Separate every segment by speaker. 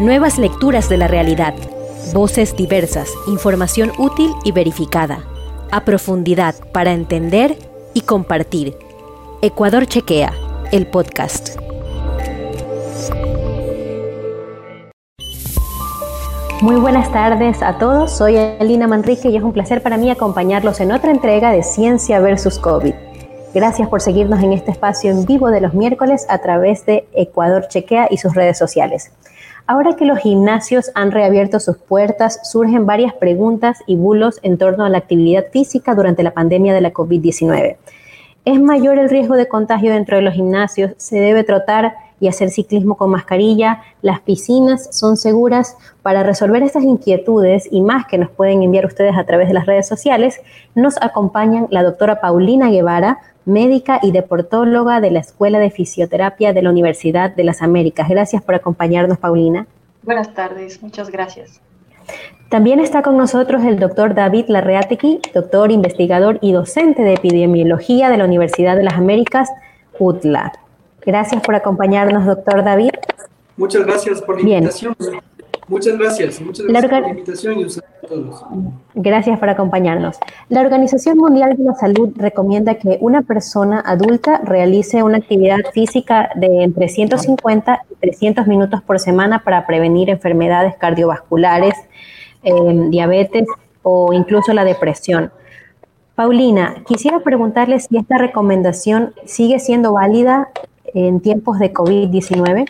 Speaker 1: Nuevas lecturas de la realidad. Voces diversas, información útil y verificada. A profundidad para entender y compartir. Ecuador Chequea, el podcast. Muy buenas tardes a todos, soy Alina Manrique y es un placer para mí acompañarlos en otra entrega de Ciencia versus COVID. Gracias por seguirnos en este espacio en vivo de los miércoles a través de Ecuador Chequea y sus redes sociales. Ahora que los gimnasios han reabierto sus puertas, surgen varias preguntas y bulos en torno a la actividad física durante la pandemia de la COVID-19. ¿Es mayor el riesgo de contagio dentro de los gimnasios? ¿Se debe trotar y hacer ciclismo con mascarilla? ¿Las piscinas son seguras? Para resolver estas inquietudes y más que nos pueden enviar ustedes a través de las redes sociales, nos acompañan la doctora Paulina Guevara, médica y deportóloga de la Escuela de Fisioterapia de la Universidad de las Américas. Gracias por acompañarnos, Paulina.
Speaker 2: Buenas tardes, muchas gracias.
Speaker 1: También está con nosotros el doctor David Larreatequi, doctor, investigador y docente de epidemiología de la Universidad de las Américas, UTLA. Gracias por acompañarnos, doctor David.
Speaker 3: Muchas gracias por la invitación. Muchas gracias. Muchas gracias por la invitación y un saludo a todos.
Speaker 1: Gracias por acompañarnos. La Organización Mundial de la Salud recomienda que una persona adulta realice una actividad física de entre 150 y 300 minutos por semana para prevenir enfermedades cardiovasculares, eh, diabetes o incluso la depresión. Paulina, quisiera preguntarle si esta recomendación sigue siendo válida en tiempos de COVID-19.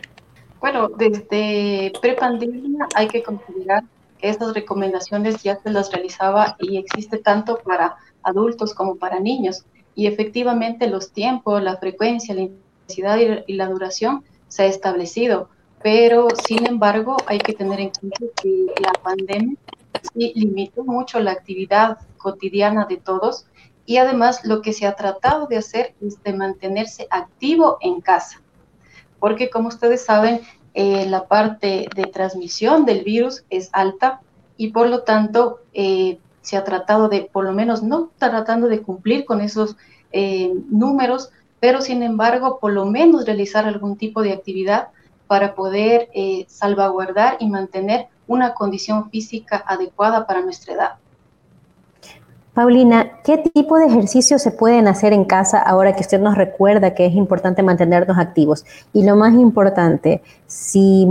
Speaker 2: Bueno, desde prepandemia hay que considerar que estas recomendaciones ya se las realizaba y existe tanto para adultos como para niños. Y efectivamente los tiempos, la frecuencia, la intensidad y la duración se ha establecido. Pero, sin embargo, hay que tener en cuenta que la pandemia sí limitó mucho la actividad cotidiana de todos y además lo que se ha tratado de hacer es de mantenerse activo en casa porque como ustedes saben, eh, la parte de transmisión del virus es alta y por lo tanto eh, se ha tratado de, por lo menos no tratando de cumplir con esos eh, números, pero sin embargo, por lo menos realizar algún tipo de actividad para poder salvaguardar y mantener una condición física adecuada para nuestra edad.
Speaker 1: Paulina, ¿qué tipo de ejercicios se pueden hacer en casa ahora que usted nos recuerda que es importante mantenernos activos? Y lo más importante, si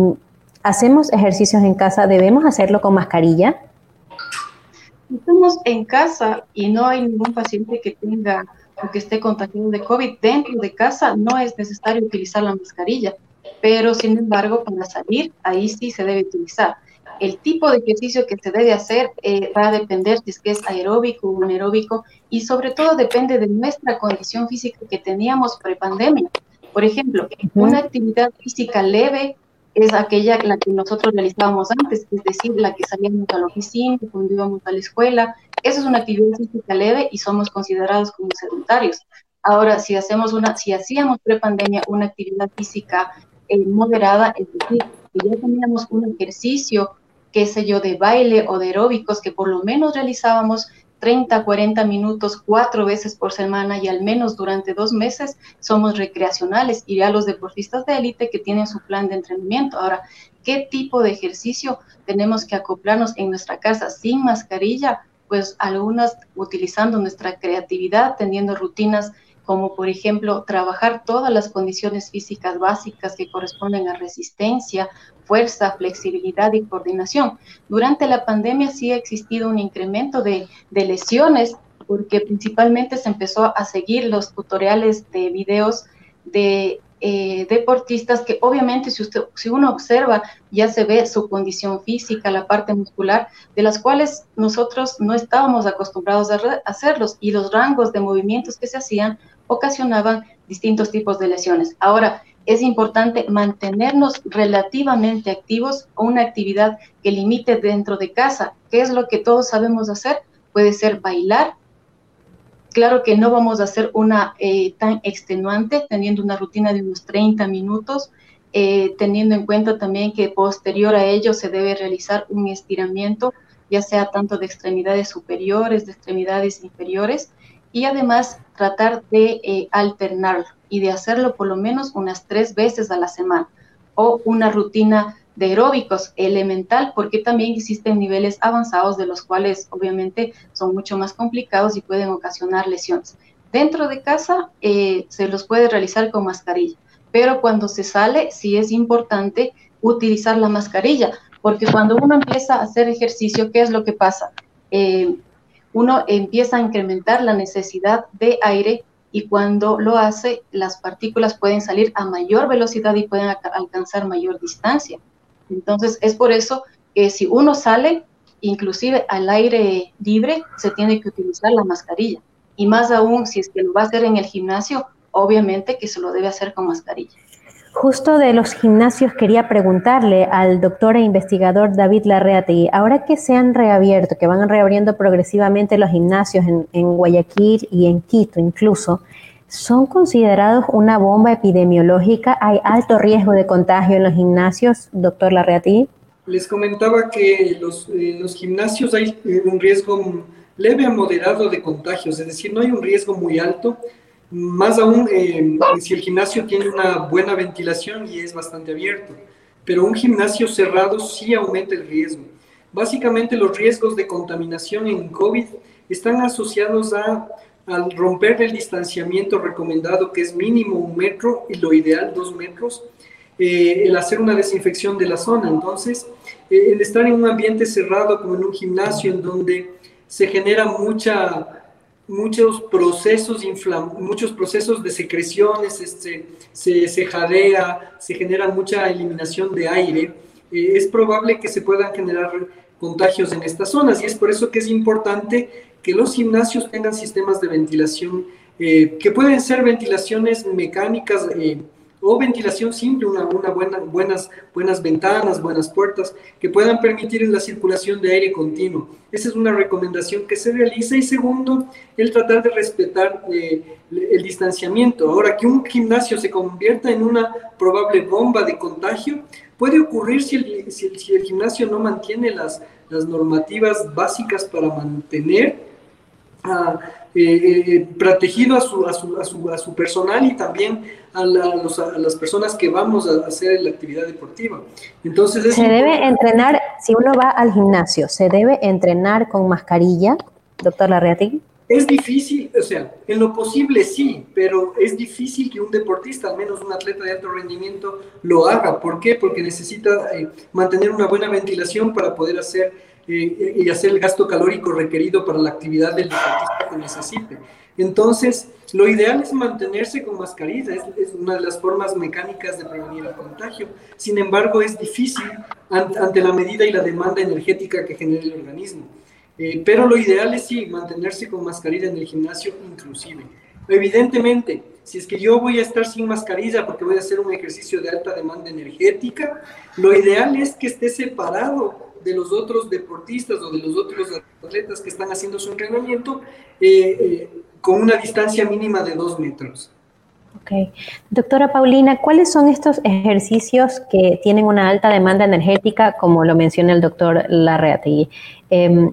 Speaker 1: hacemos ejercicios en casa, ¿debemos hacerlo con mascarilla?
Speaker 2: Estamos en casa y no hay ningún paciente que tenga o que esté contagiado de COVID dentro de casa, no es necesario utilizar la mascarilla, pero sin embargo, para salir, ahí sí se debe utilizar el tipo de ejercicio que se debe hacer eh, va a depender si es que es aeróbico o anaeróbico y sobre todo depende de nuestra condición física que teníamos prepandemia. Por ejemplo, una actividad física leve es aquella la que nosotros realizábamos antes, es decir, la que salíamos a la oficina, cuando íbamos a la escuela. Esa es una actividad física leve y somos considerados como sedentarios. Ahora, si hacemos una, si hacíamos prepandemia una actividad física eh, moderada, es decir, que ya teníamos un ejercicio qué sé yo, de baile o de aeróbicos que por lo menos realizábamos 30, 40 minutos cuatro veces por semana y al menos durante dos meses somos recreacionales y ya los deportistas de élite que tienen su plan de entrenamiento. Ahora, ¿qué tipo de ejercicio tenemos que acoplarnos en nuestra casa sin mascarilla? Pues algunas utilizando nuestra creatividad, teniendo rutinas como por ejemplo trabajar todas las condiciones físicas básicas que corresponden a resistencia, fuerza, flexibilidad y coordinación. Durante la pandemia sí ha existido un incremento de, lesiones porque principalmente se empezó a seguir los tutoriales de videos de eh, deportistas que obviamente si, usted, si uno observa ya se ve su condición física, la parte muscular, de las cuales nosotros no estábamos acostumbrados a hacerlos y los rangos de movimientos que se hacían ocasionaban distintos tipos de lesiones. Ahora, es importante mantenernos relativamente activos o una actividad que limite dentro de casa. ¿Qué es lo que todos sabemos hacer? Puede ser bailar. Claro que no vamos a hacer una eh, tan extenuante, teniendo una rutina de unos 30 minutos, eh, teniendo en cuenta también que posterior a ello se debe realizar un estiramiento, ya sea tanto de extremidades superiores, de extremidades inferiores, y además tratar de eh, alternarlo y de hacerlo por lo menos unas tres veces a la semana o una rutina de aeróbicos elemental, porque también existen niveles avanzados de los cuales obviamente son mucho más complicados y pueden ocasionar lesiones. Dentro de casa eh, se los puede realizar con mascarilla, pero cuando se sale sí es importante utilizar la mascarilla, porque cuando uno empieza a hacer ejercicio, ¿qué es lo que pasa? Eh, uno empieza a incrementar la necesidad de aire y cuando lo hace, las partículas pueden salir a mayor velocidad y pueden alcanzar mayor distancia. Entonces, es por eso que si uno sale, inclusive al aire libre, se tiene que utilizar la mascarilla. Y más aún, si es que lo va a hacer en el gimnasio, obviamente que se lo debe hacer con mascarilla.
Speaker 1: Justo de los gimnasios quería preguntarle al doctor e investigador David Larreategui, ahora que se han reabierto, que van reabriendo progresivamente los gimnasios en, en Guayaquil y en Quito incluso, ¿son considerados una bomba epidemiológica? ¿Hay alto riesgo de contagio en los gimnasios, doctor Larreategui?
Speaker 3: Les comentaba que los, en los gimnasios hay eh, un riesgo leve a moderado de contagios, es decir, no hay un riesgo muy alto, más aún eh, si el gimnasio tiene una buena ventilación y es bastante abierto, pero un gimnasio cerrado sí aumenta el riesgo. Básicamente los riesgos de contaminación en COVID están asociados a, al romper el distanciamiento recomendado, que es mínimo un metro y lo ideal dos metros, eh, el hacer una desinfección de la zona. Entonces, eh, el estar en un ambiente cerrado como en un gimnasio en donde se genera mucha muchos procesos, muchos procesos de secreciones, este, se, se, jadea, se genera mucha eliminación de aire, eh, es probable que se puedan generar contagios en estas zonas. Y es por eso que es importante que los gimnasios tengan sistemas de ventilación, eh, que pueden ser ventilaciones mecánicas, eh, o ventilación simple, una, una buena, buenas, buenas ventanas, buenas puertas que puedan permitir la circulación de aire continuo. Esa es una recomendación que se realiza. Y segundo, el tratar de respetar eh, el distanciamiento. Ahora, que un gimnasio se convierta en una probable bomba de contagio, puede ocurrir si el, si el, si el gimnasio no mantiene las, las normativas básicas para mantener a, eh, eh, protegido a su, a, su, a, su, a su personal y también a, las personas que vamos a hacer la actividad deportiva. Entonces,
Speaker 1: se debe entrenar, si uno va al gimnasio, ¿se debe entrenar con mascarilla, doctor Larreati?
Speaker 3: Es difícil, o sea, en lo posible sí, pero es difícil que un deportista, al menos un atleta de alto rendimiento, lo haga. ¿Por qué? Porque necesita eh, mantener una buena ventilación para poder hacer eh, y hacer el gasto calórico requerido para la actividad del deportista que necesite. Entonces, lo ideal es mantenerse con mascarilla, es, una de las formas mecánicas de prevenir el contagio. Sin embargo, es difícil ante, la medida y la demanda energética que genera el organismo. Eh, pero lo ideal es sí, mantenerse con mascarilla en el gimnasio inclusive. Evidentemente, si es que yo voy a estar sin mascarilla porque voy a hacer un ejercicio de alta demanda energética, lo ideal es que esté separado de los otros deportistas o de los otros atletas que están haciendo su entrenamiento eh, eh, con una distancia mínima de dos metros.
Speaker 1: Ok. Doctora Paulina, ¿cuáles son estos ejercicios que tienen una alta demanda energética, como lo menciona el doctor Larreategui? Eh,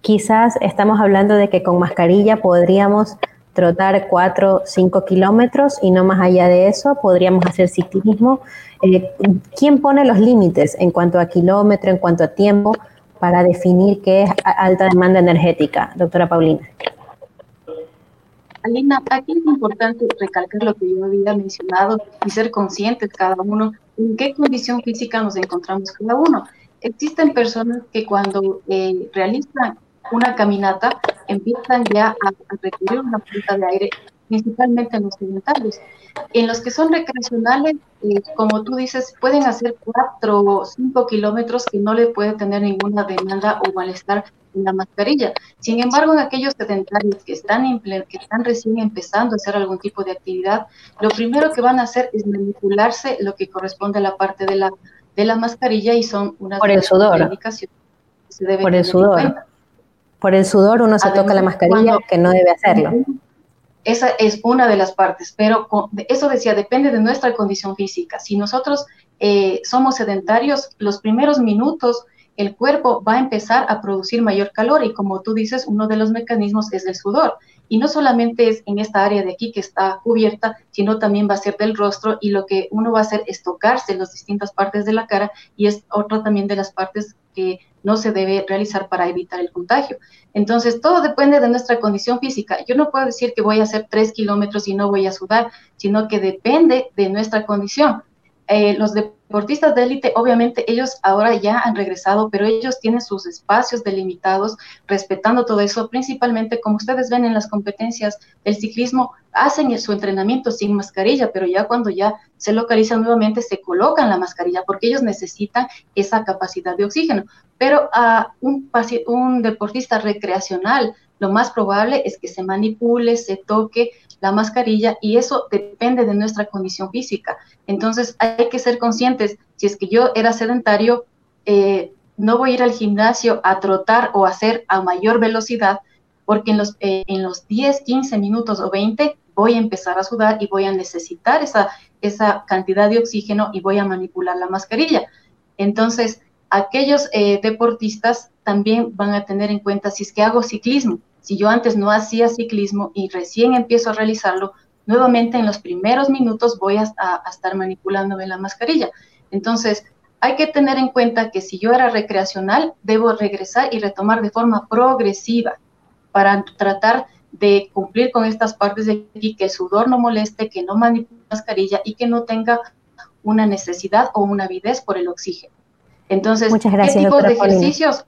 Speaker 1: quizás estamos hablando de que con mascarilla podríamos trotar 4, 5 kilómetros y no más allá de eso, podríamos hacer ciclismo. Eh, ¿Quién pone los límites en cuanto a kilómetro, en cuanto a tiempo, para definir qué es alta demanda energética, doctora Paulina?
Speaker 2: Alina, aquí es importante recalcar lo que yo había mencionado y ser conscientes cada uno en qué condición física nos encontramos cada uno. Existen personas que cuando eh, realizan una caminata, empiezan ya a, requerir una falta de aire, principalmente en los sedentarios. En los que son recreacionales, eh, como tú dices, pueden hacer cuatro o cinco kilómetros que no le puede tener ninguna demanda o malestar en la mascarilla. Sin embargo, en aquellos sedentarios que están, que están recién empezando a hacer algún tipo de actividad, lo primero que van a hacer es manipularse lo que corresponde a la parte de la, de la mascarilla y son unas
Speaker 1: Por el sudor. Por el sudor. Por el sudor uno se toca la mascarilla, que no debe hacerlo.
Speaker 2: Esa es una de las partes, pero eso decía, depende de nuestra condición física. Si nosotros eh, somos sedentarios, los primeros minutos el cuerpo va a empezar a producir mayor calor y como tú dices, uno de los mecanismos es el sudor. Y no solamente es en esta área de aquí que está cubierta, sino también va a ser del rostro y lo que uno va a hacer es tocarse las distintas partes de la cara y es otra también de las partes que no se debe realizar para evitar el contagio. Entonces, todo depende de nuestra condición física. Yo no puedo decir que voy a hacer tres kilómetros y no voy a sudar, sino que depende de nuestra condición. Eh, los deportistas de élite, obviamente ellos ahora ya han regresado, pero ellos tienen sus espacios delimitados, respetando todo eso, principalmente como ustedes ven en las competencias del ciclismo, hacen su entrenamiento sin mascarilla, pero ya cuando ya se localizan nuevamente se colocan la mascarilla porque ellos necesitan esa capacidad de oxígeno. Pero a un, un deportista recreacional, lo más probable es que se manipule, se toque la mascarilla y eso depende de nuestra condición física. Entonces hay que ser conscientes, si es que yo era sedentario, eh, no voy a ir al gimnasio a trotar o hacer a mayor velocidad, porque en los, eh, en los 10, 15 minutos o 20 voy a empezar a sudar y voy a necesitar esa, esa cantidad de oxígeno y voy a manipular la mascarilla. Entonces, aquellos eh, deportistas también van a tener en cuenta si es que hago ciclismo, si yo antes no hacía ciclismo y recién empiezo a realizarlo, nuevamente en los primeros minutos voy a, estar manipulándome la mascarilla. Entonces, hay que tener en cuenta que si yo era recreacional, debo regresar y retomar de forma progresiva para tratar de cumplir con estas partes de aquí, que el sudor no moleste, que no manipule la mascarilla y que no tenga una necesidad o una avidez por el oxígeno. Entonces,
Speaker 1: Muchas gracias,
Speaker 2: ¿qué tipo de ejercicios?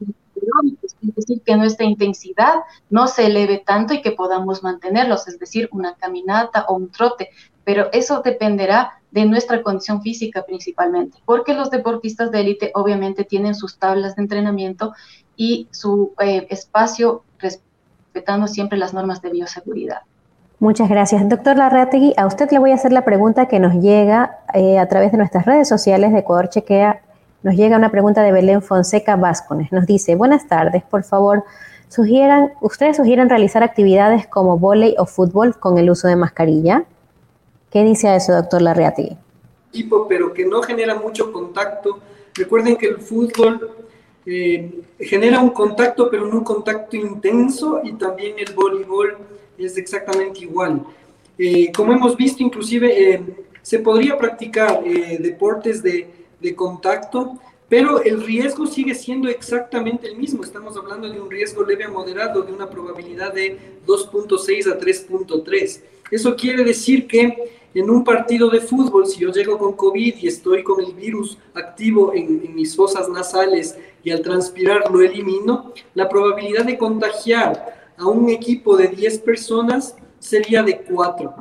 Speaker 2: Es decir, que nuestra intensidad no se eleve tanto y que podamos mantenerlos, es decir, una caminata o un trote, pero eso dependerá de nuestra condición física principalmente, porque los deportistas de élite obviamente tienen sus tablas de entrenamiento y su eh, espacio respetando siempre las normas de bioseguridad.
Speaker 1: Muchas gracias. Doctor Larrategui, a usted le voy a hacer la pregunta que nos llega eh, a través de nuestras redes sociales de Ecuador Chequea nos llega una pregunta de Belén Fonseca Vázquez. Nos dice, buenas tardes, por favor, sugieran, ¿ustedes sugieren realizar actividades como volei o fútbol con el uso de mascarilla? ¿Qué dice a eso, doctor Larreati?
Speaker 3: Tipo, pero que no genera mucho contacto. Recuerden que el fútbol eh, genera un contacto, pero no un contacto intenso, y también el voleibol es exactamente igual. Eh, como hemos visto, inclusive eh, se podría practicar deportes de de contacto, pero el riesgo sigue siendo exactamente el mismo. Estamos hablando de un riesgo leve a moderado, de una probabilidad de 2.6 a 3.3. Eso quiere decir que en un partido de fútbol, si yo llego con COVID y estoy con el virus activo en, en mis fosas nasales y al transpirar lo elimino, la probabilidad de contagiar a un equipo de 10 personas sería de 4,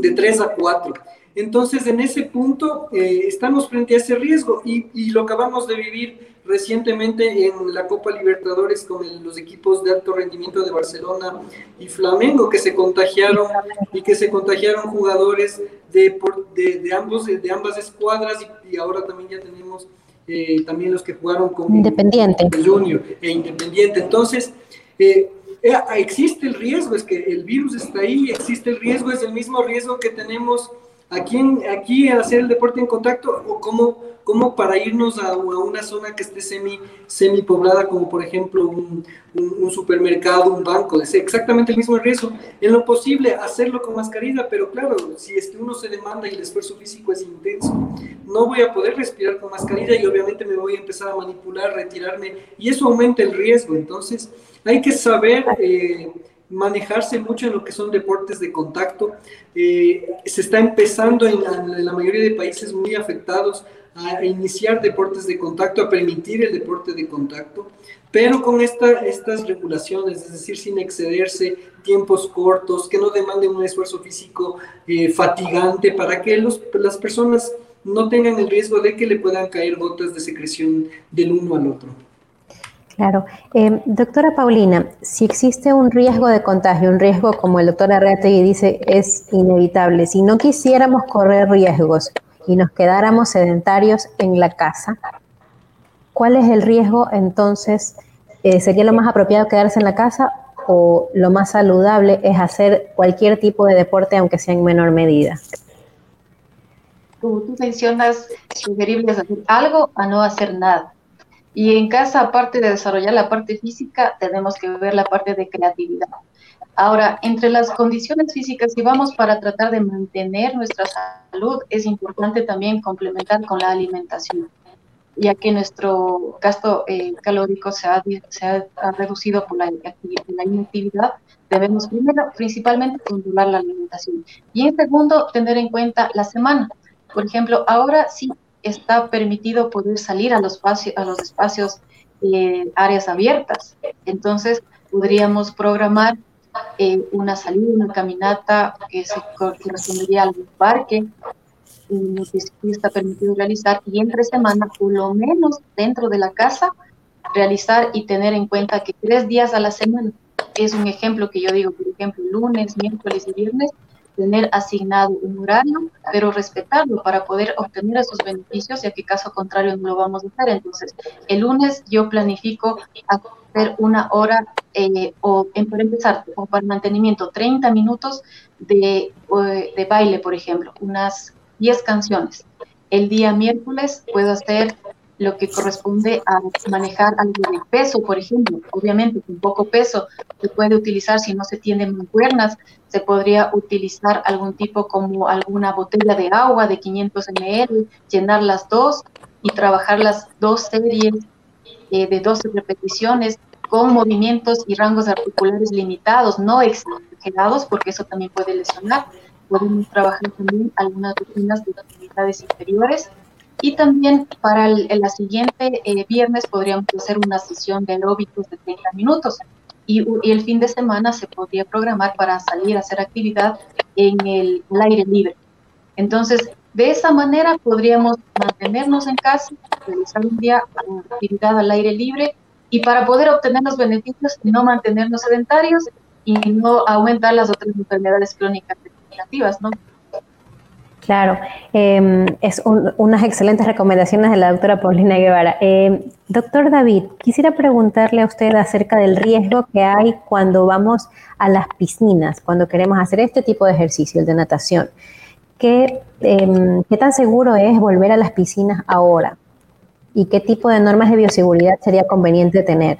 Speaker 3: de 3 a 4. Entonces, en ese punto, eh, estamos frente a ese riesgo y, lo acabamos de vivir recientemente en la Copa Libertadores con los equipos de alto rendimiento de Barcelona y Flamengo que se contagiaron y que se contagiaron jugadores de, de, ambos, de ambas escuadras y, ahora también ya tenemos eh, también los que jugaron con
Speaker 1: Independiente.
Speaker 3: Junior e Independiente. Entonces, eh, existe el riesgo, es que el virus está ahí, existe el riesgo, es el mismo riesgo que tenemos aquí, aquí hacer el deporte en contacto o cómo, cómo para irnos a, una zona que esté semi, semi poblada, como por ejemplo un, un, supermercado, un banco, es exactamente el mismo riesgo. En lo posible, hacerlo con mascarilla, pero claro, si es que uno se demanda y el esfuerzo físico es intenso, no voy a poder respirar con mascarilla y obviamente me voy a empezar a manipular, retirarme, y eso aumenta el riesgo. Entonces, hay que saber... Eh, manejarse mucho en lo que son deportes de contacto. Eh, se está empezando en la, mayoría de países muy afectados a, iniciar deportes de contacto, a permitir el deporte de contacto, pero con esta, estas regulaciones, es decir, sin excederse, tiempos cortos, que no demanden un esfuerzo físico eh, fatigante para que los, las personas no tengan el riesgo de que le puedan caer gotas de secreción del uno al otro.
Speaker 1: Claro. Eh, doctora Paulina, si existe un riesgo de contagio, un riesgo como el doctor Arreategui dice es inevitable, si no quisiéramos correr riesgos y nos quedáramos sedentarios en la casa, ¿cuál es el riesgo entonces? Eh, ¿Sería lo más apropiado quedarse en la casa o lo más saludable es hacer cualquier tipo de deporte aunque sea en menor medida?
Speaker 2: Tú mencionas sugerible hacer algo a no hacer nada y en casa, aparte de desarrollar la parte física, tenemos que ver la parte de creatividad. Ahora, entre las condiciones físicas, si vamos para tratar de mantener nuestra salud, es importante también complementar con la alimentación, ya que nuestro gasto eh, calórico se ha, se ha, reducido por la, la inactividad. Debemos primero, principalmente, controlar la alimentación. Y en segundo, tener en cuenta la semana. Por ejemplo, ahora sí está permitido poder salir a los, a los espacios, eh, áreas abiertas. Entonces, podríamos programar eh, una salida, una caminata que se correspondería al parque, lo que está permitido realizar, y entre semana, por lo menos dentro de la casa, realizar y tener en cuenta que tres días a la semana es un ejemplo que yo digo, por ejemplo, lunes, miércoles y viernes, tener asignado un horario, pero respetarlo para poder obtener esos beneficios, ya que caso contrario no lo vamos a hacer. Entonces, el lunes yo planifico hacer una hora eh, o, empezar, o para mantenimiento, 30 minutos de, de baile, por ejemplo, unas 10 canciones. El día miércoles puedo hacer lo que corresponde a manejar algo de peso, por ejemplo. Obviamente, con poco peso se puede utilizar, si no se tienen mancuernas, se podría utilizar algún tipo como alguna botella de agua de 500 ml, llenar las dos y trabajar las dos series eh, de 12 repeticiones con movimientos y rangos articulares limitados, no exagerados, porque eso también puede lesionar. Podemos trabajar también algunas rutinas de actividades inferiores y también para el, la siguiente eh, viernes podríamos hacer una sesión de aeróbicos de 30 minutos. Y, el fin de semana se podría programar para salir a hacer actividad en el, aire libre. Entonces, de esa manera podríamos mantenernos en casa, realizar un día actividad al aire libre y para poder obtener los beneficios y no mantenernos sedentarios y no aumentar las otras enfermedades crónicas degenerativas, ¿no?
Speaker 1: Claro, em, es unas excelentes recomendaciones de la doctora Paulina Guevara. Em, doctor David, quisiera preguntarle a usted acerca del riesgo que hay cuando vamos a las piscinas, cuando queremos hacer este tipo de ejercicio, el de natación. ¿Qué, em, ¿Qué tan seguro es volver a las piscinas ahora? ¿Y qué tipo de normas de bioseguridad sería conveniente tener?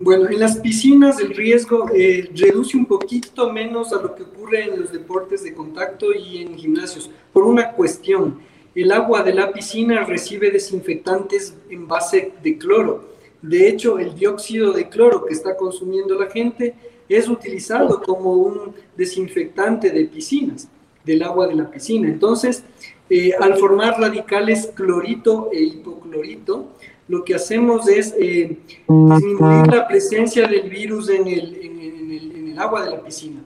Speaker 3: Bueno, en las piscinas el riesgo eh, reduce un poquito menos a lo que ocurre en los deportes de contacto y en gimnasios, por una cuestión. El agua de la piscina recibe desinfectantes en base de cloro. De hecho, el dióxido de cloro que está consumiendo la gente es utilizado como un desinfectante de piscinas, del agua de la piscina. Entonces, eh, al formar radicales clorito e hipoclorito, lo que hacemos es eh, disminuir la presencia del virus en el, en, el, agua de la piscina.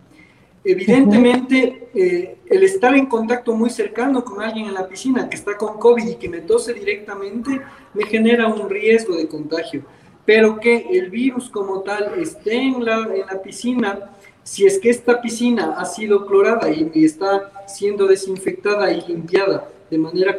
Speaker 3: Evidentemente, eh, el estar en contacto muy cercano con alguien en la piscina que está con COVID y que me tose directamente, me genera un riesgo de contagio. Pero que el virus como tal esté en la, en la piscina, si es que esta piscina ha sido clorada y está siendo desinfectada y limpiada de manera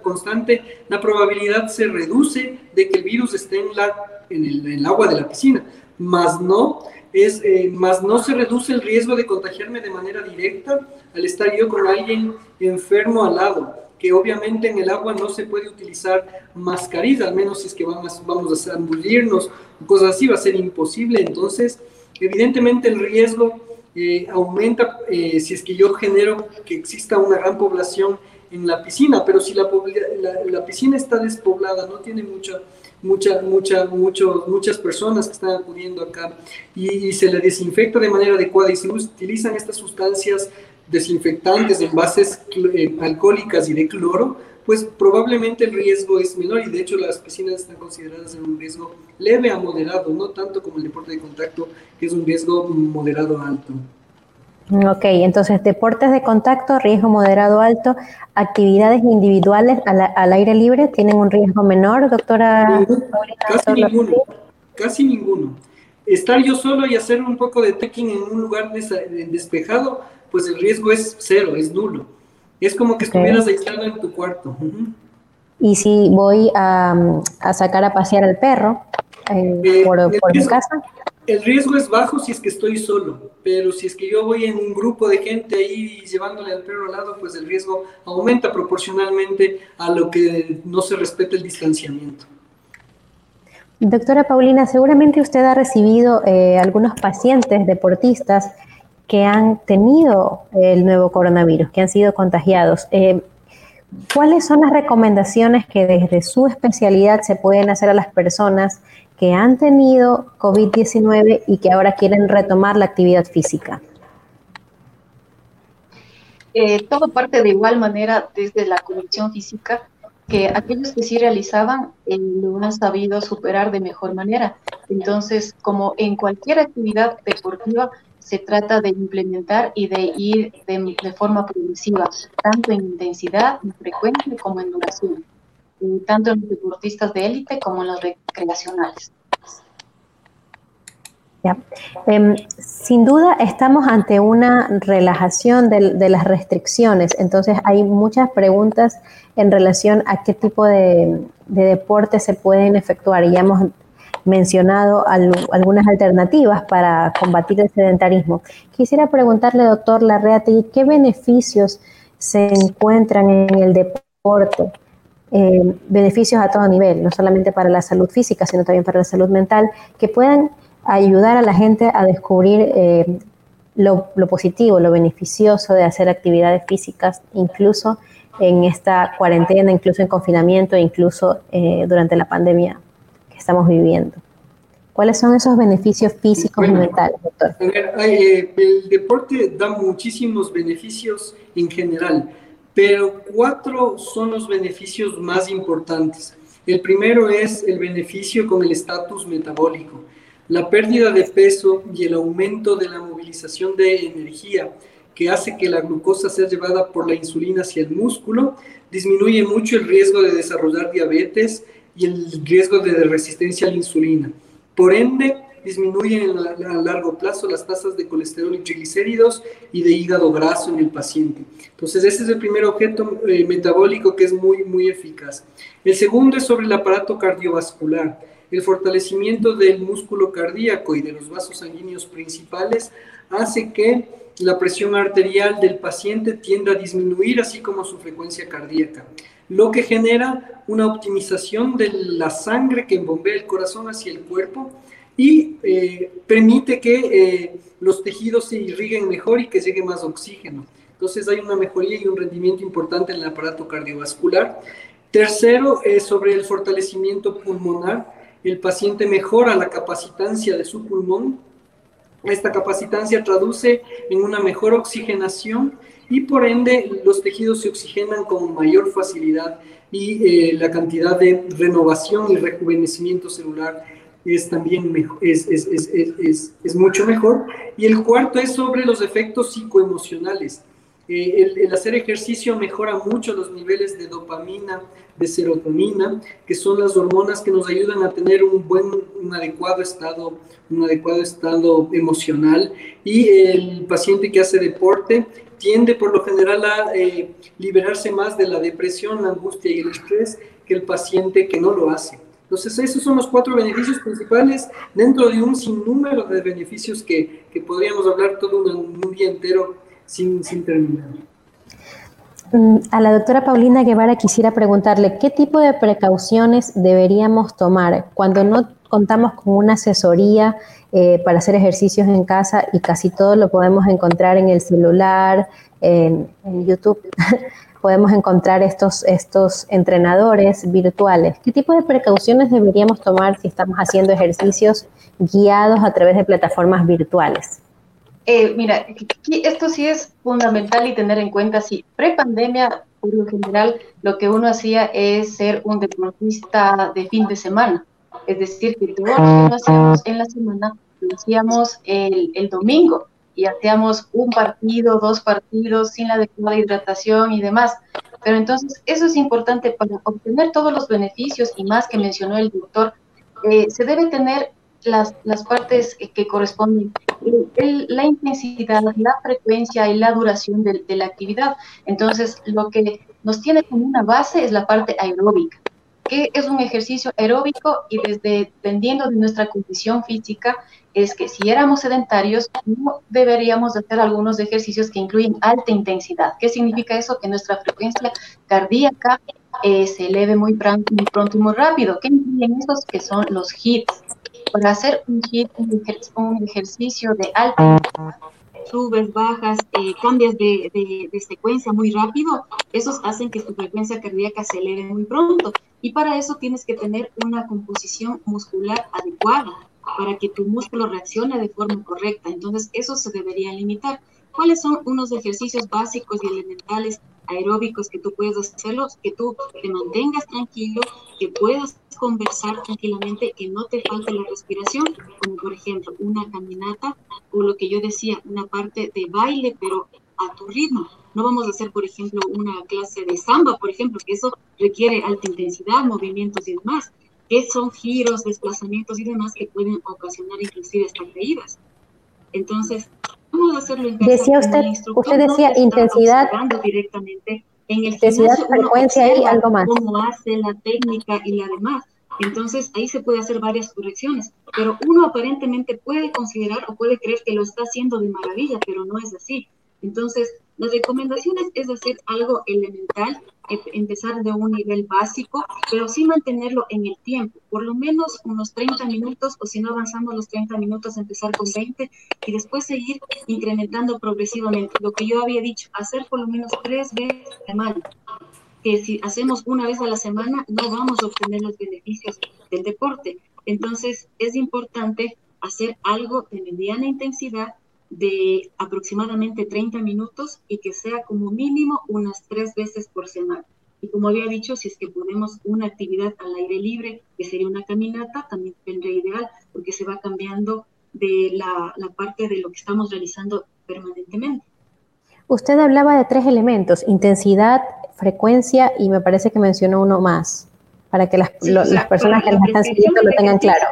Speaker 3: constante, la probabilidad se reduce de que el virus esté en, la, en, el, agua de la piscina, más no, es, eh, no se reduce el riesgo de contagiarme de manera directa al estar yo con alguien enfermo al lado, que obviamente en el agua no se puede utilizar mascarilla, al menos si es que vamos, vamos a zambullirnos cosas así, va a ser imposible, entonces evidentemente el riesgo eh, aumenta eh, si es que yo genero que exista una gran población en la piscina, pero si la, piscina está despoblada, no tiene mucha, mucha, mucha, mucho, muchas personas que están acudiendo acá y, se le desinfecta de manera adecuada y se utilizan estas sustancias desinfectantes en bases eh, alcohólicas y de cloro, pues probablemente el riesgo es menor y de hecho las piscinas están consideradas en un riesgo leve a moderado, no tanto como el deporte de contacto, que es un riesgo moderado alto.
Speaker 1: Ok, entonces deportes de contacto, riesgo moderado alto, actividades individuales al, aire libre, ¿tienen un riesgo menor, doctora?
Speaker 3: casi ninguno, casi ninguno. Estar yo solo y hacer un poco de trekking en un lugar despejado, pues el riesgo es cero, es nulo. Es como que estuvieras aislado en tu cuarto.
Speaker 1: Y si voy a, sacar a pasear al perro eh, eh, por, por mi casa.
Speaker 3: El riesgo es bajo si es que estoy solo, pero si es que yo voy en un grupo de gente ahí llevándole al perro al lado, pues el riesgo aumenta proporcionalmente a lo que no se respeta el distanciamiento.
Speaker 1: Doctora Paulina, seguramente usted ha recibido eh, algunos pacientes deportistas que han tenido el nuevo coronavirus, que han sido contagiados. Eh, ¿Cuáles son las recomendaciones que desde su especialidad se pueden hacer a las personas que han tenido COVID-19 y que ahora quieren retomar la actividad física?
Speaker 2: Eh, todo parte de igual manera desde la condición física, que aquellos que sí realizaban eh, lo han sabido superar de mejor manera. Entonces, como en cualquier actividad deportiva, se trata de implementar y de ir de, forma progresiva, tanto en intensidad, en frecuencia como en duración, tanto en los deportistas de élite como en los recreacionales.
Speaker 1: Em, sin duda estamos ante una relajación de, las restricciones, entonces hay muchas preguntas en relación a qué tipo de, de deportes se pueden efectuar y ya hemos mencionado algunas alternativas para combatir el sedentarismo. Quisiera preguntarle, doctor Larreati, ¿qué beneficios se encuentran en el deporte? Eh, beneficios a todo nivel, no solamente para la salud física, sino también para la salud mental, que puedan ayudar a la gente a descubrir eh, lo, positivo, lo beneficioso de hacer actividades físicas, incluso en esta cuarentena, incluso en confinamiento, incluso eh, durante la pandemia que estamos viviendo. ¿Cuáles son esos beneficios físicos y mentales, doctor?
Speaker 3: Eh, el deporte da muchísimos beneficios en general, pero cuatro son los beneficios más importantes. El primero es el beneficio con el estatus metabólico. La pérdida de peso y el aumento de la movilización de energía que hace que la glucosa sea llevada por la insulina hacia el músculo, disminuye mucho el riesgo de desarrollar diabetes y el riesgo de resistencia a la insulina. Por ende, disminuyen a largo plazo las tasas de colesterol y triglicéridos y de hígado graso en el paciente. Entonces, ese es el primer objeto eh, metabólico que es muy, muy eficaz. El segundo es sobre el aparato cardiovascular el fortalecimiento del músculo cardíaco y de los vasos sanguíneos principales hace que la presión arterial del paciente tienda a disminuir, así como su frecuencia cardíaca, lo que genera una optimización de la sangre que embombea el corazón hacia el cuerpo y eh, permite que eh, los tejidos se irriguen mejor y que llegue más oxígeno. Entonces hay una mejoría y un rendimiento importante en el aparato cardiovascular. Tercero, es sobre el fortalecimiento pulmonar el paciente mejora la capacitancia de su pulmón. Esta capacitancia traduce en una mejor oxigenación y por ende los tejidos se oxigenan con mayor facilidad y eh, la cantidad de renovación y rejuvenecimiento celular es también es, es, es, es, mucho mejor. Y el cuarto es sobre los efectos psicoemocionales. Eh, el, hacer ejercicio mejora mucho los niveles de dopamina, de serotonina, que son las hormonas que nos ayudan a tener un buen, un adecuado estado, un adecuado estado emocional. Y el paciente que hace deporte tiende por lo general a eh, liberarse más de la depresión, la angustia y el estrés que el paciente que no lo hace. Entonces, esos son los cuatro beneficios principales dentro de un sinnúmero de beneficios que, que podríamos hablar todo un, día entero sin, sin terminar.
Speaker 1: Mm, a la doctora Paulina Guevara quisiera preguntarle qué tipo de precauciones deberíamos tomar cuando no contamos con una asesoría eh, para hacer ejercicios en casa y casi todo lo podemos encontrar en el celular, en, YouTube. podemos encontrar estos, estos entrenadores virtuales. ¿Qué tipo de precauciones deberíamos tomar si estamos haciendo ejercicios guiados a través de plataformas virtuales?
Speaker 2: Eh, mira, esto sí es fundamental y tener en cuenta, si pre-pandemia, por lo general, lo que uno hacía es ser un deportista de fin de semana. Es decir, que todo lo hacíamos en la semana, lo hacíamos el, el domingo y hacíamos un partido, dos partidos sin la adecuada hidratación y demás. Pero entonces, eso es importante para obtener todos los beneficios y más que mencionó el doctor. Eh, se debe tener las, las partes que corresponden, la intensidad, la frecuencia y la duración de, la actividad. Entonces, lo que nos tiene como una base es la parte aeróbica, que es un ejercicio aeróbico y desde, dependiendo de nuestra condición física, es que si éramos sedentarios, no deberíamos hacer algunos ejercicios que incluyen alta intensidad. ¿Qué significa eso? Que nuestra frecuencia cardíaca eh, se eleve muy pronto, muy pronto y muy rápido. ¿Qué incluyen esos? Que son los hits para hacer un, un ejercicio de alta subes, bajas, eh, cambias de, de, secuencia muy rápido, esos hacen que tu frecuencia cardíaca se eleve muy pronto. Y para eso tienes que tener una composición muscular adecuada para que tu músculo reaccione de forma correcta. Entonces, eso se debería limitar. ¿Cuáles son unos ejercicios básicos y elementales aeróbicos que tú puedes hacerlos, que tú te mantengas tranquilo, que puedas conversar tranquilamente, que no te falte la respiración, como por ejemplo una caminata o lo que yo decía, una parte de baile, pero a tu ritmo. No vamos a hacer, por ejemplo, una clase de samba, por ejemplo, que eso requiere alta intensidad, movimientos y demás, que son giros, desplazamientos y demás que pueden ocasionar inclusive estas caídas. Entonces, vamos a hacerlo en
Speaker 1: Decía usted, usted decía intensidad.
Speaker 2: Directamente en el
Speaker 1: intensidad, frecuencia y algo más.
Speaker 2: Cómo hace la técnica y la demás. Entonces ahí se puede hacer varias correcciones, pero uno aparentemente puede considerar o puede creer que lo está haciendo de maravilla, pero no es así. Entonces, las recomendaciones es hacer algo elemental, e, empezar de un nivel básico, pero sí mantenerlo en el tiempo, por lo menos unos 30 minutos, o si no avanzamos los 30 minutos, empezar con 20 y después seguir incrementando progresivamente. Lo que yo había dicho, hacer por lo menos tres veces a la semana, que si hacemos una vez a la semana no vamos a obtener los beneficios del deporte. Entonces es importante hacer algo de mediana intensidad de aproximadamente 30 minutos y que sea como mínimo unas tres veces por semana. Y como había dicho, si es que ponemos una actividad al aire libre, que sería una caminata, también tendría ideal, porque se va cambiando de la, la parte de lo que estamos realizando permanentemente.
Speaker 1: Usted hablaba de tres elementos, intensidad, frecuencia y me parece que mencionó uno más, para que las, las personas que nos están siguiendo lo tengan claro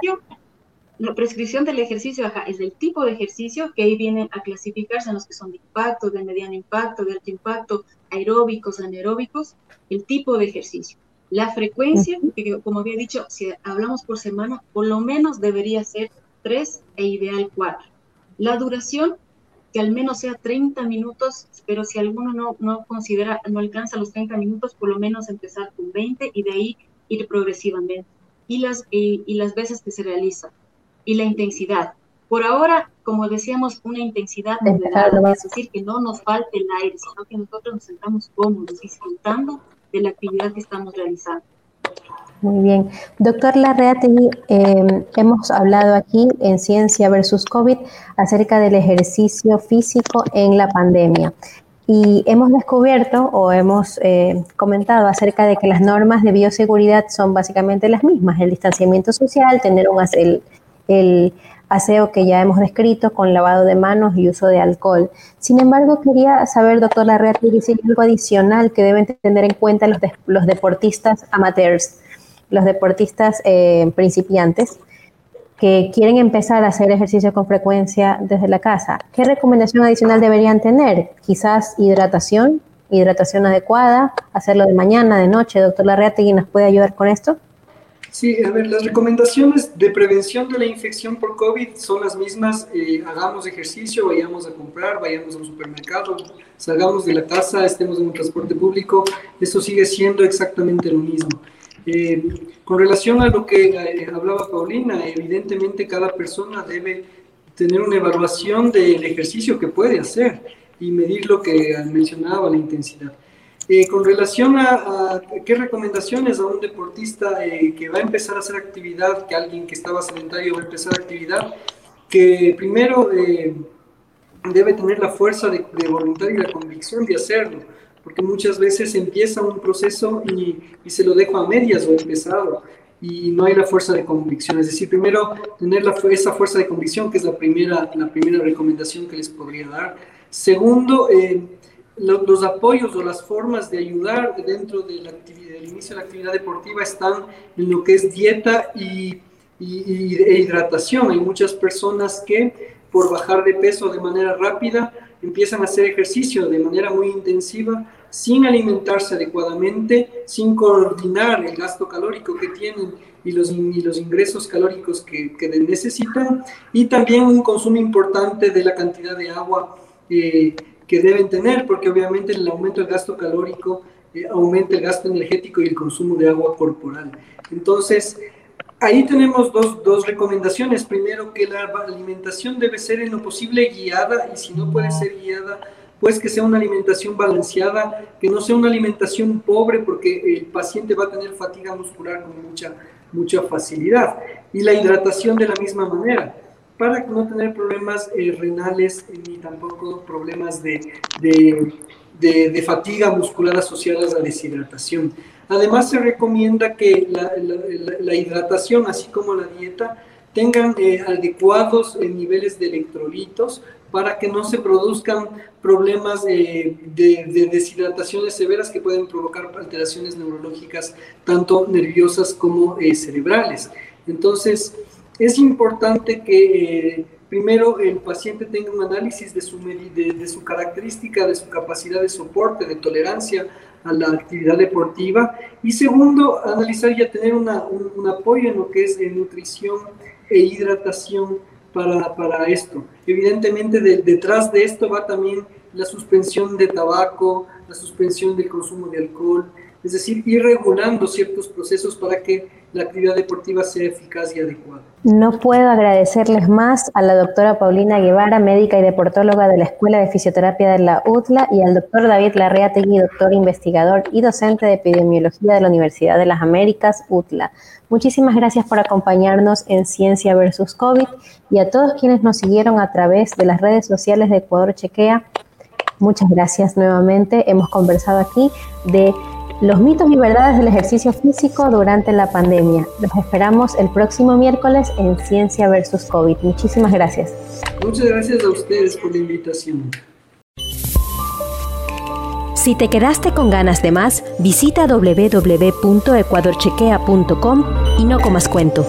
Speaker 2: la prescripción del ejercicio es del tipo de ejercicio que ahí vienen a clasificarse en los que son de impacto, de mediano impacto, de alto impacto, aeróbicos, anaeróbicos, el tipo de ejercicio. La frecuencia, que como había dicho, si hablamos por semana, por lo menos debería ser tres e ideal cuatro. La duración, que al menos sea 30 minutos, pero si alguno no, no considera, no alcanza los 30 minutos, por lo menos empezar con 20 y de ahí ir progresivamente. Y las, y, y las veces que se realiza y la intensidad. Por ahora, como decíamos, una intensidad moderada, es decir, que no nos falte el aire, sino que nosotros nos sentamos cómodos, disfrutando de la actividad que estamos realizando.
Speaker 1: Muy bien. Doctor Larreategui, eh, hemos hablado aquí en Ciencia versus COVID acerca del ejercicio físico en la pandemia. Y hemos descubierto o hemos eh, comentado acerca de que las normas de bioseguridad son básicamente las mismas, el distanciamiento social, tener un, el, el aseo que ya hemos descrito con lavado de manos y uso de alcohol. Sin embargo, quería saber, doctor Larrea, si hay algo adicional que deben tener en cuenta los, los deportistas amateurs, los deportistas eh, principiantes que quieren empezar a hacer ejercicio con frecuencia desde la casa. ¿Qué recomendación adicional deberían tener? Quizás hidratación, hidratación adecuada, hacerlo de mañana, de noche. Doctor Larreategui, ¿nos puede ayudar con esto?
Speaker 3: Sí, a ver, las recomendaciones de prevención de la infección por COVID son las mismas. Eh, hagamos ejercicio, vayamos a comprar, vayamos a un supermercado, salgamos de la casa, estemos en un transporte público. Eso sigue siendo exactamente lo mismo. Eh, con relación a lo que eh, hablaba Paulina, evidentemente cada persona debe tener una evaluación del ejercicio que puede hacer y medir lo que mencionaba, la intensidad. Eh, con relación a, qué recomendaciones a un deportista eh, que va a empezar a hacer actividad, que alguien que estaba sedentario va a empezar actividad, que primero eh, debe tener la fuerza de, voluntad y la convicción de hacerlo, porque muchas veces empieza un proceso y, se lo deja a medias o empezado y no hay la fuerza de convicción. Es decir, primero tener esa fuerza de convicción, que es la primera, la primera recomendación que les podría dar. Segundo, los apoyos o las formas de ayudar dentro de la del inicio de la actividad deportiva están en lo que es dieta y, e hidratación. Hay muchas personas que por bajar de peso de manera rápida empiezan a hacer ejercicio de manera muy intensiva sin alimentarse adecuadamente, sin coordinar el gasto calórico que tienen y los, ingresos calóricos que, que, necesitan, y también un consumo importante de la cantidad de agua eh, que deben tener, porque obviamente el aumento del gasto calórico eh, aumenta el gasto energético y el consumo de agua corporal. Entonces, Ahí tenemos dos, dos, recomendaciones. Primero, que la alimentación debe ser en lo posible guiada y si no puede ser guiada, pues que sea una alimentación balanceada, que no sea una alimentación pobre porque el paciente va a tener fatiga muscular con mucha, mucha facilidad. Y la hidratación de la misma manera, para no tener problemas eh, renales ni tampoco problemas de, de, fatiga muscular asociadas a deshidratación. Además, se recomienda que la, la, hidratación, así como la dieta, tengan eh, adecuados eh, niveles de electrolitos para que no se produzcan problemas de, de, deshidrataciones severas que pueden provocar alteraciones neurológicas, tanto nerviosas como eh, cerebrales. Entonces, es importante que primero el paciente tenga un análisis de su, de, su característica, de su capacidad de soporte, de tolerancia a la actividad deportiva. Y segundo, analizar y tener una, un, apoyo en lo que es nutrición e hidratación para, para esto. Evidentemente, detrás de esto va también la suspensión de tabaco, la suspensión del consumo de alcohol, es decir, ir regulando ciertos procesos para que la actividad deportiva sea eficaz y adecuada.
Speaker 1: No puedo agradecerles más a la doctora Paulina Guevara, médica y deportóloga de la Escuela de Fisioterapia de la UTLA, y al doctor David Larreategui, doctor investigador y docente de epidemiología de la Universidad de las Américas, UTLA. Muchísimas gracias por acompañarnos en Ciencia versus COVID y a todos quienes nos siguieron a través de las redes sociales de Ecuador Chequea. Muchas gracias nuevamente. Hemos conversado aquí de los mitos y verdades del ejercicio físico durante la pandemia. Los esperamos el próximo miércoles en Ciencia versus COVID. Muchísimas gracias.
Speaker 3: Muchas gracias a ustedes por la invitación.
Speaker 4: Si te quedaste con ganas de más, visita www.ecuadorchequea.com y no comas cuento.